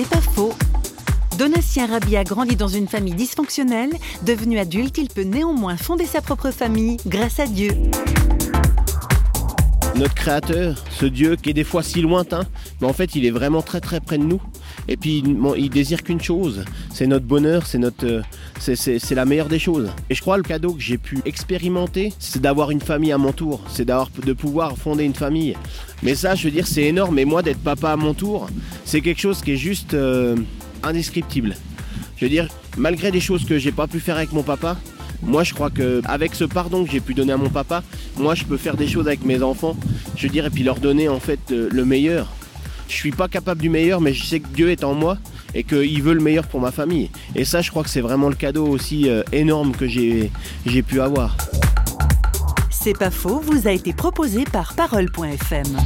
C'est pas faux. Donatien Rabi a grandi dans une famille dysfonctionnelle. Devenu adulte, il peut néanmoins fonder sa propre famille grâce à Dieu. Notre Créateur, ce Dieu qui est des fois si lointain, mais en fait il est vraiment très très près de nous. Et puis il désire qu'une chose, c'est notre bonheur, c'est notre, euh, c'est la meilleure des choses. Et je crois le cadeau que j'ai pu expérimenter, c'est d'avoir une famille à mon tour, c'est d'avoir de pouvoir fonder une famille. Mais ça, je veux dire, c'est énorme. Et moi, d'être papa à mon tour, c'est quelque chose qui est juste euh, indescriptible. Je veux dire, malgré des choses que j'ai pas pu faire avec mon papa, moi je crois que avec ce pardon que j'ai pu donner à mon papa, moi je peux faire des choses avec mes enfants, je veux dire, et puis leur donner en fait euh, le meilleur. Je suis pas capable du meilleur, mais je sais que Dieu est en moi et qu'il veut le meilleur pour ma famille. Et ça, je crois que c'est vraiment le cadeau aussi euh, énorme que j'ai pu avoir. C'est pas faux, vous a été proposé par parole.fm.